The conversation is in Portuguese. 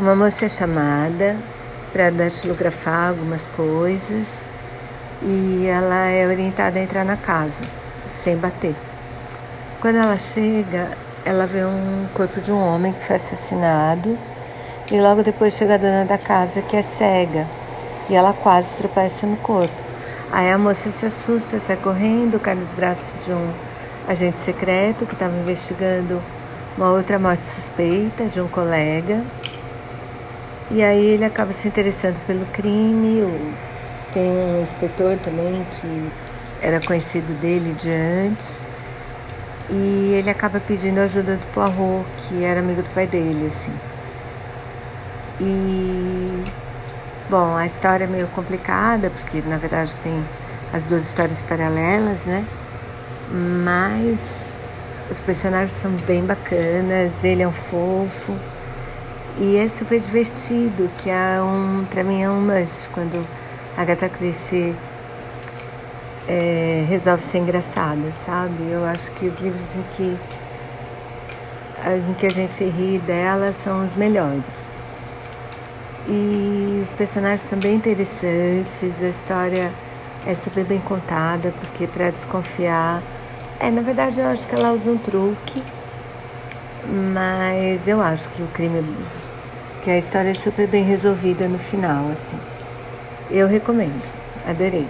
Uma moça é chamada para datilografar algumas coisas e ela é orientada a entrar na casa sem bater. Quando ela chega, ela vê um corpo de um homem que foi assassinado e logo depois chega a dona da casa que é cega e ela quase tropeça no corpo. Aí a moça se assusta, sai correndo, cai nos braços de um agente secreto que estava investigando uma outra morte suspeita de um colega. E aí ele acaba se interessando pelo crime. Tem um inspetor também que era conhecido dele de antes. E ele acaba pedindo ajuda do Poirot, que era amigo do pai dele, assim. E bom, a história é meio complicada, porque na verdade tem as duas histórias paralelas, né? Mas os personagens são bem bacanas, ele é um fofo e é super divertido, que é um, pra mim é um must quando Agatha Christie é, resolve ser engraçada, sabe? Eu acho que os livros em que, em que a gente ri dela são os melhores. E os personagens são bem interessantes, a história é super bem contada, porque para desconfiar. É, na verdade eu acho que ela usa um truque, mas eu acho que o crime. que a história é super bem resolvida no final, assim. Eu recomendo, adorei.